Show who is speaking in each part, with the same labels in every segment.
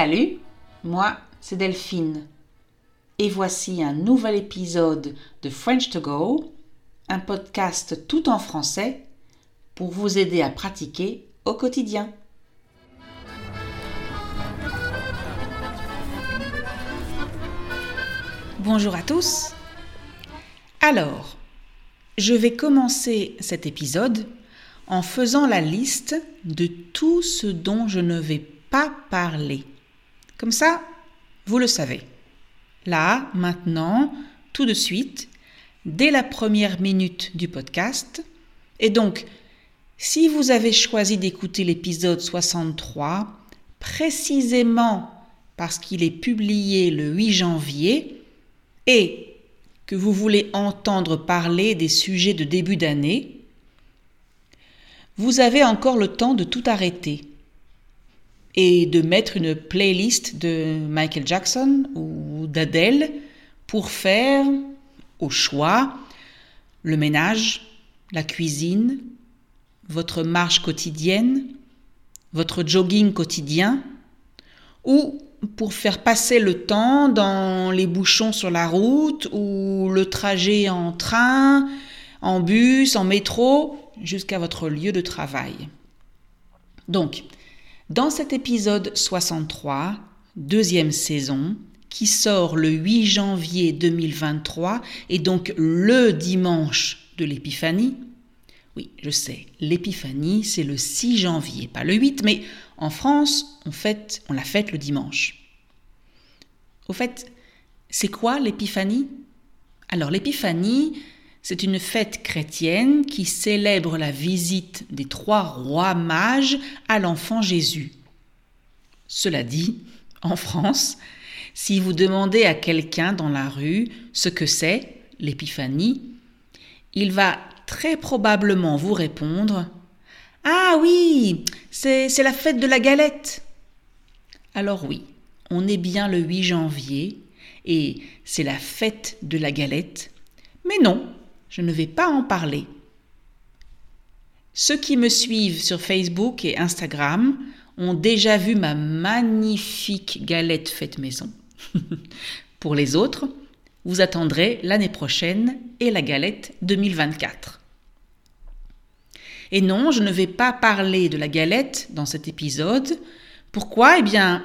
Speaker 1: Salut, moi c'est Delphine. Et voici un nouvel épisode de French to Go, un podcast tout en français pour vous aider à pratiquer au quotidien. Bonjour à tous. Alors, je vais commencer cet épisode en faisant la liste de tout ce dont je ne vais pas parler. Comme ça, vous le savez. Là, maintenant, tout de suite, dès la première minute du podcast. Et donc, si vous avez choisi d'écouter l'épisode 63, précisément parce qu'il est publié le 8 janvier, et que vous voulez entendre parler des sujets de début d'année, vous avez encore le temps de tout arrêter et de mettre une playlist de Michael Jackson ou d'Adèle pour faire, au choix, le ménage, la cuisine, votre marche quotidienne, votre jogging quotidien, ou pour faire passer le temps dans les bouchons sur la route ou le trajet en train, en bus, en métro, jusqu'à votre lieu de travail. Donc, dans cet épisode 63, deuxième saison, qui sort le 8 janvier 2023 et donc le dimanche de l'Épiphanie, oui, je sais, l'Épiphanie, c'est le 6 janvier, pas le 8, mais en France, on, fête, on la fête le dimanche. Au fait, c'est quoi l'Épiphanie? Alors l'Épiphanie, c'est une fête chrétienne qui célèbre la visite des trois rois mages à l'enfant Jésus. Cela dit, en France, si vous demandez à quelqu'un dans la rue ce que c'est l'épiphanie, il va très probablement vous répondre Ah oui, c'est la fête de la galette. Alors oui, on est bien le 8 janvier et c'est la fête de la galette, mais non, je ne vais pas en parler. Ceux qui me suivent sur Facebook et Instagram ont déjà vu ma magnifique galette faite maison. Pour les autres, vous attendrez l'année prochaine et la galette 2024. Et non, je ne vais pas parler de la galette dans cet épisode. Pourquoi? Eh bien,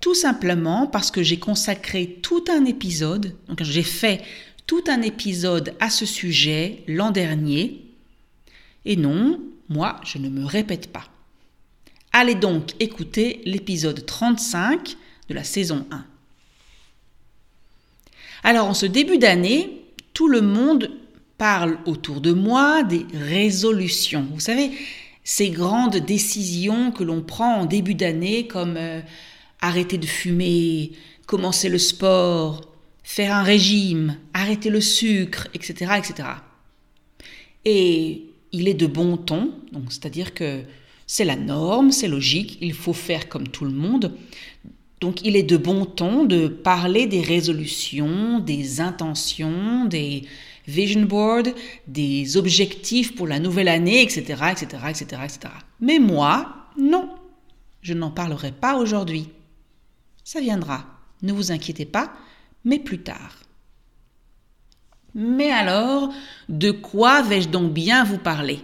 Speaker 1: tout simplement parce que j'ai consacré tout un épisode, donc j'ai fait un épisode à ce sujet l'an dernier. Et non, moi, je ne me répète pas. Allez donc écouter l'épisode 35 de la saison 1. Alors, en ce début d'année, tout le monde parle autour de moi des résolutions. Vous savez, ces grandes décisions que l'on prend en début d'année comme euh, arrêter de fumer, commencer le sport, faire un régime, arrêter le sucre, etc., etc. Et il est de bon ton, donc c'est-à-dire que c'est la norme, c'est logique, il faut faire comme tout le monde. Donc il est de bon ton de parler des résolutions, des intentions, des vision boards, des objectifs pour la nouvelle année, etc., etc., etc., etc. Mais moi, non, je n'en parlerai pas aujourd'hui. Ça viendra, ne vous inquiétez pas, mais plus tard. Mais alors, de quoi vais-je donc bien vous parler?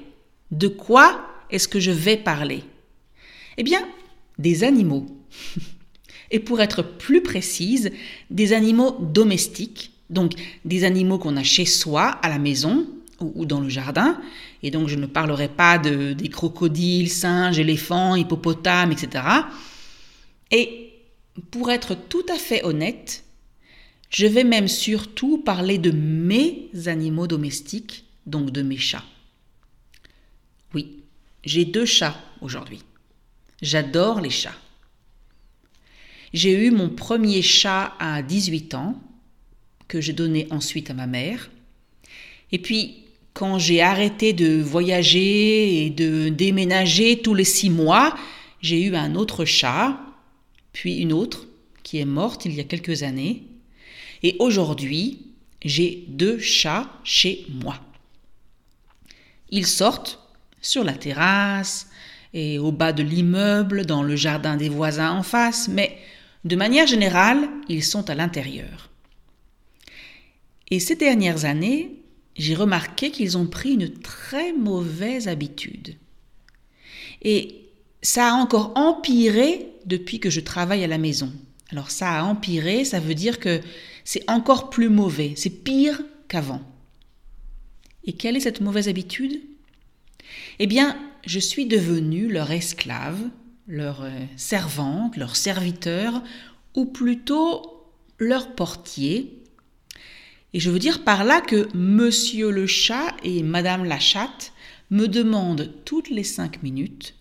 Speaker 1: De quoi est-ce que je vais parler? Eh bien, des animaux. Et pour être plus précise, des animaux domestiques, donc des animaux qu'on a chez soi, à la maison ou, dans le jardin. Et donc je ne parlerai pas de, des crocodiles, singes, éléphants, hippopotames, etc. Et pour être tout à fait honnête, je vais même surtout parler de mes animaux domestiques, donc de mes chats. Oui, j'ai deux chats aujourd'hui. J'adore les chats. J'ai eu mon premier chat à 18 ans, que j'ai donné ensuite à ma mère. Et puis, quand j'ai arrêté de voyager et de déménager tous les six mois, j'ai eu un autre chat, puis une autre, qui est morte il y a quelques années. Et aujourd'hui, j'ai deux chats chez moi. Ils sortent sur la terrasse, et au bas de l'immeuble, dans le jardin des voisins en face, mais de manière générale, ils sont à l'intérieur. Et ces dernières années, j'ai remarqué qu'ils ont pris une très mauvaise habitude. Et ça a encore empiré depuis que je travaille à la maison. Alors ça a empiré, ça veut dire que c'est encore plus mauvais, c'est pire qu'avant. Et quelle est cette mauvaise habitude? Eh bien, je suis devenue leur esclave, leur euh, servante, leur serviteur, ou plutôt leur portier. Et je veux dire par là que monsieur le chat et madame la chatte me demandent toutes les cinq minutes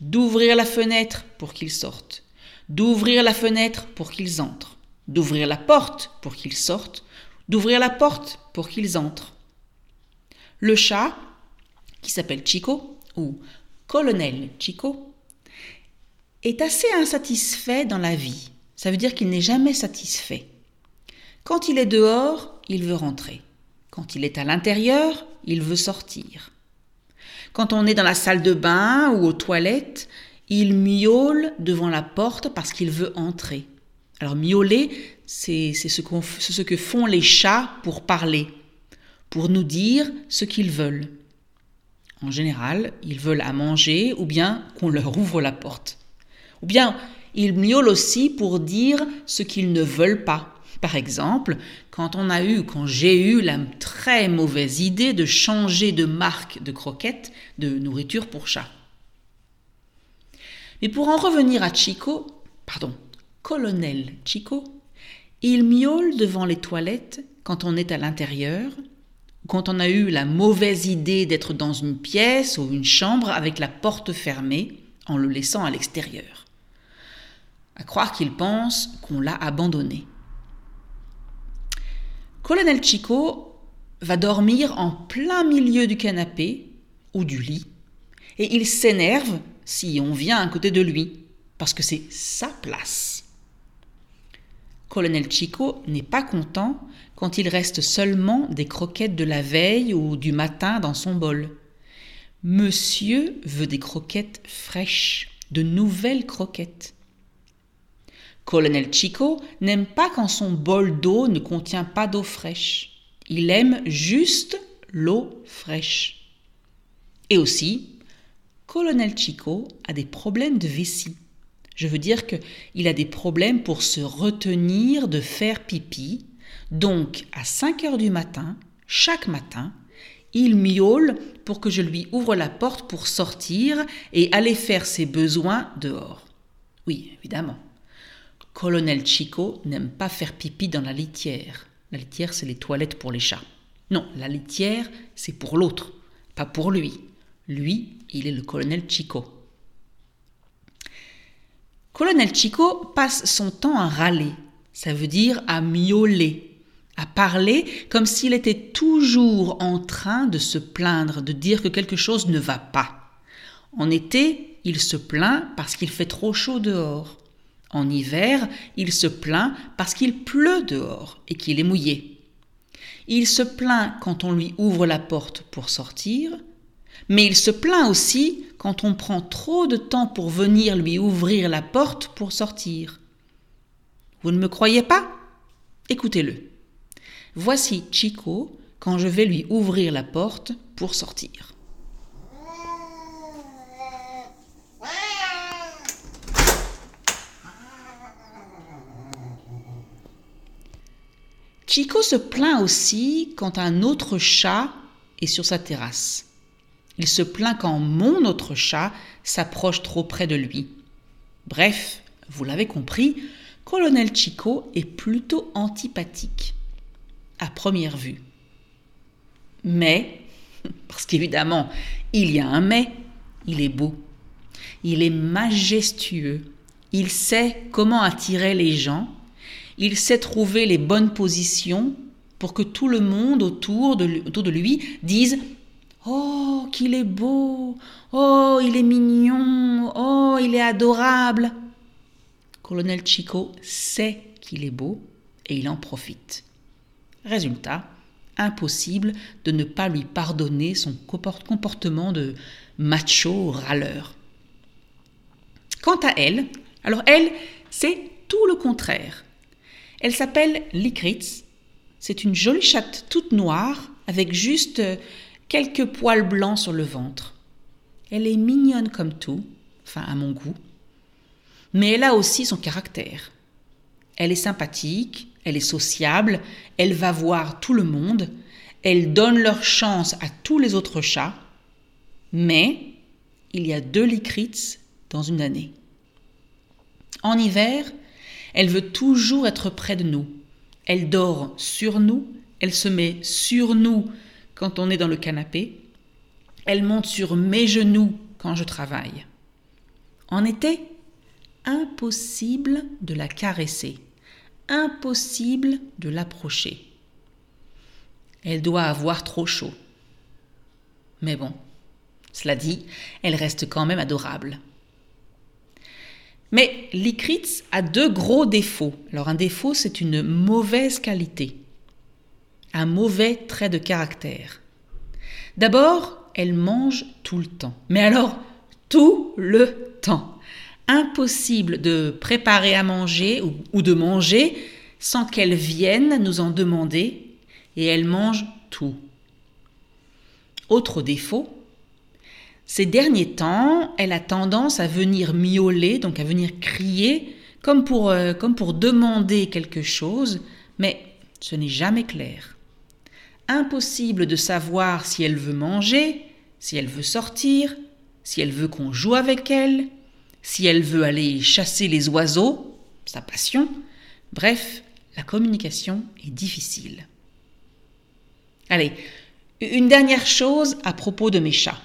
Speaker 1: d'ouvrir la fenêtre pour qu'ils sortent, d'ouvrir la fenêtre pour qu'ils entrent, d'ouvrir la porte pour qu'ils sortent, d'ouvrir la porte pour qu'ils entrent. Le chat, qui s'appelle Chico, ou colonel Chico, est assez insatisfait dans la vie. Ça veut dire qu'il n'est jamais satisfait. Quand il est dehors, il veut rentrer. Quand il est à l'intérieur, il veut sortir. Quand on est dans la salle de bain ou aux toilettes, il miaule devant la porte parce qu'il veut entrer. Alors miauler, c'est ce, que font les chats pour parler, pour nous dire ce qu'ils veulent. En général, ils veulent à manger ou bien qu'on leur ouvre la porte. Ou bien ils miaulent aussi pour dire ce qu'ils ne veulent pas. Par exemple, quand on a eu, quand j'ai eu la très mauvaise idée de changer de marque de croquettes de nourriture pour chat. Mais pour en revenir à Chico, pardon, colonel Chico, il miaule devant les toilettes quand on est à l'intérieur, quand on a eu la mauvaise idée d'être dans une pièce ou une chambre avec la porte fermée en le laissant à l'extérieur. À croire qu'il pense qu'on l'a abandonné. Colonel Chico va dormir en plein milieu du canapé ou du lit et il s'énerve si on vient à côté de lui parce que c'est sa place. Colonel Chico n'est pas content quand il reste seulement des croquettes de la veille ou du matin dans son bol. Monsieur veut des croquettes fraîches, de nouvelles croquettes. Colonel Chico n'aime pas quand son bol d'eau ne contient pas d'eau fraîche. Il aime juste l'eau fraîche. Et aussi, Colonel Chico a des problèmes de vessie. Je veux dire qu'il a des problèmes pour se retenir de faire pipi. Donc, à 5 heures du matin, chaque matin, il miaule pour que je lui ouvre la porte pour sortir et aller faire ses besoins dehors. Oui, évidemment. Colonel Chico n'aime pas faire pipi dans la litière. La litière, c'est les toilettes pour les chats. Non, la litière, c'est pour l'autre, pas pour lui. Lui, il est le colonel Chico. Colonel Chico passe son temps à râler, ça veut dire à miauler, à parler comme s'il était toujours en train de se plaindre, de dire que quelque chose ne va pas. En été, il se plaint parce qu'il fait trop chaud dehors. En hiver, il se plaint parce qu'il pleut dehors et qu'il est mouillé. Il se plaint quand on lui ouvre la porte pour sortir, mais il se plaint aussi quand on prend trop de temps pour venir lui ouvrir la porte pour sortir. Vous ne me croyez pas? Écoutez-le. Voici Chico quand je vais lui ouvrir la porte pour sortir. Chico se plaint aussi quand un autre chat est sur sa terrasse. Il se plaint quand mon autre chat s'approche trop près de lui. Bref, vous l'avez compris, Colonel Chico est plutôt antipathique, à première vue. Mais, parce qu'évidemment, il y a un mais, il est beau, il est majestueux, il sait comment attirer les gens il sait trouver les bonnes positions pour que tout le monde autour de, lui dise Oh, qu'il est beau Oh, il est mignon Oh, il est adorable Colonel Chico sait qu'il est beau et il en profite. Résultat, impossible de ne pas lui pardonner son comportement de macho râleur. Quant à elle, alors elle, c'est tout le contraire. Elle s'appelle Likritz. C'est une jolie chatte toute noire avec juste quelques poils blancs sur le ventre. Elle est mignonne comme tout, enfin à mon goût, mais elle a aussi son caractère. Elle est sympathique, elle est sociable, elle va voir tout le monde, elle donne leur chance à tous les autres chats, mais il y a deux Likritz dans une année. En hiver, elle veut toujours être près de nous. Elle dort sur nous, elle se met sur nous quand on est dans le canapé, elle monte sur mes genoux quand je travaille. En été, impossible de la caresser, impossible de l'approcher. Elle doit avoir trop chaud. Mais bon, cela dit, elle reste quand même adorable. Mais l'Ikritz a deux gros défauts. Alors un défaut, c'est une mauvaise qualité, un mauvais trait de caractère. D'abord, elle mange tout le temps. Mais alors, tout le temps. Impossible de préparer à manger ou, de manger sans qu'elle vienne nous en demander et elle mange tout. Autre défaut, ces derniers temps, elle a tendance à venir miauler, donc à venir crier, comme pour, euh, comme pour demander quelque chose, mais ce n'est jamais clair. Impossible de savoir si elle veut manger, si elle veut sortir, si elle veut qu'on joue avec elle, si elle veut aller chasser les oiseaux, sa passion. Bref, la communication est difficile. Allez, une dernière chose à propos de mes chats.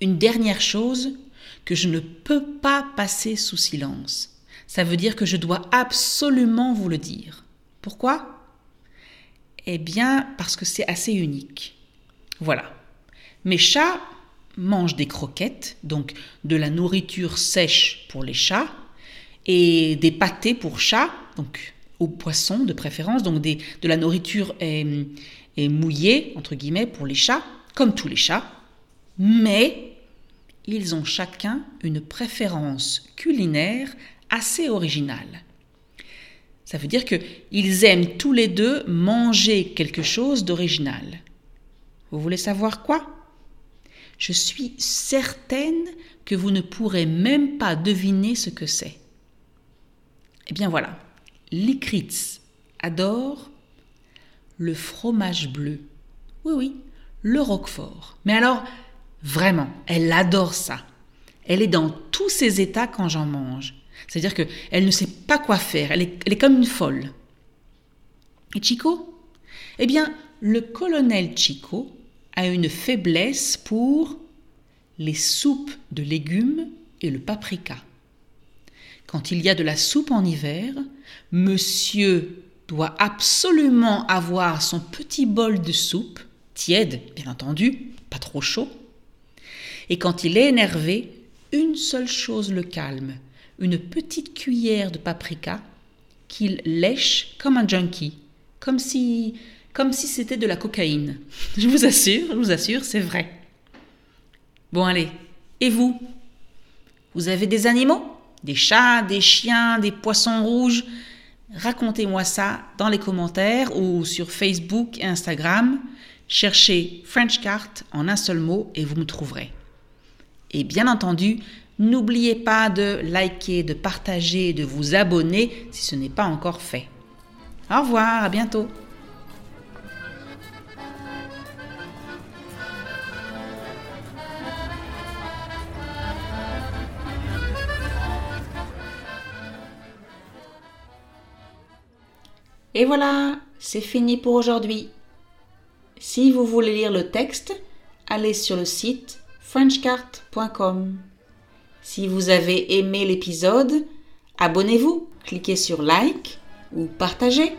Speaker 1: Une dernière chose que je ne peux pas passer sous silence. Ça veut dire que je dois absolument vous le dire. Pourquoi? Eh bien, parce que c'est assez unique. Voilà. Mes chats mangent des croquettes, donc de la nourriture sèche pour les chats, et des pâtés pour chats, donc aux poissons de préférence, donc de la nourriture est, est mouillée, entre guillemets, pour les chats, comme tous les chats mais ils ont chacun une préférence culinaire assez originale. Ça veut dire qu'ils aiment tous les deux manger quelque chose d'original. Vous voulez savoir quoi? Je suis certaine que vous ne pourrez même pas deviner ce que c'est. Eh bien voilà, l'Ikritz adore le fromage bleu. Oui, oui, le roquefort. Mais alors, Vraiment, elle adore ça. Elle est dans tous ses états quand j'en mange. C'est-à-dire qu'elle ne sait pas quoi faire, elle est, elle est comme une folle. Et Chico? Eh bien, le colonel Chico a une faiblesse pour les soupes de légumes et le paprika. Quand il y a de la soupe en hiver, monsieur doit absolument avoir son petit bol de soupe, tiède bien entendu, pas trop chaud, et quand il est énervé, une seule chose le calme, une petite cuillère de paprika qu'il lèche comme un junkie, comme si comme si c'était de la cocaïne. Je vous assure, je vous assure, c'est vrai. Bon allez, et vous? Vous avez des animaux? Des chats, des chiens, des poissons rouges? Racontez-moi ça dans les commentaires ou sur Facebook et Instagram. Cherchez French Cart en un seul mot et vous me trouverez. Et bien entendu, n'oubliez pas de liker, de partager, de vous abonner si ce n'est pas encore fait. Au revoir, à bientôt. Et voilà, c'est fini pour aujourd'hui. Si vous voulez lire le texte, allez sur le site frenchcart.com. Si vous avez aimé l'épisode, abonnez-vous, cliquez sur like ou partagez.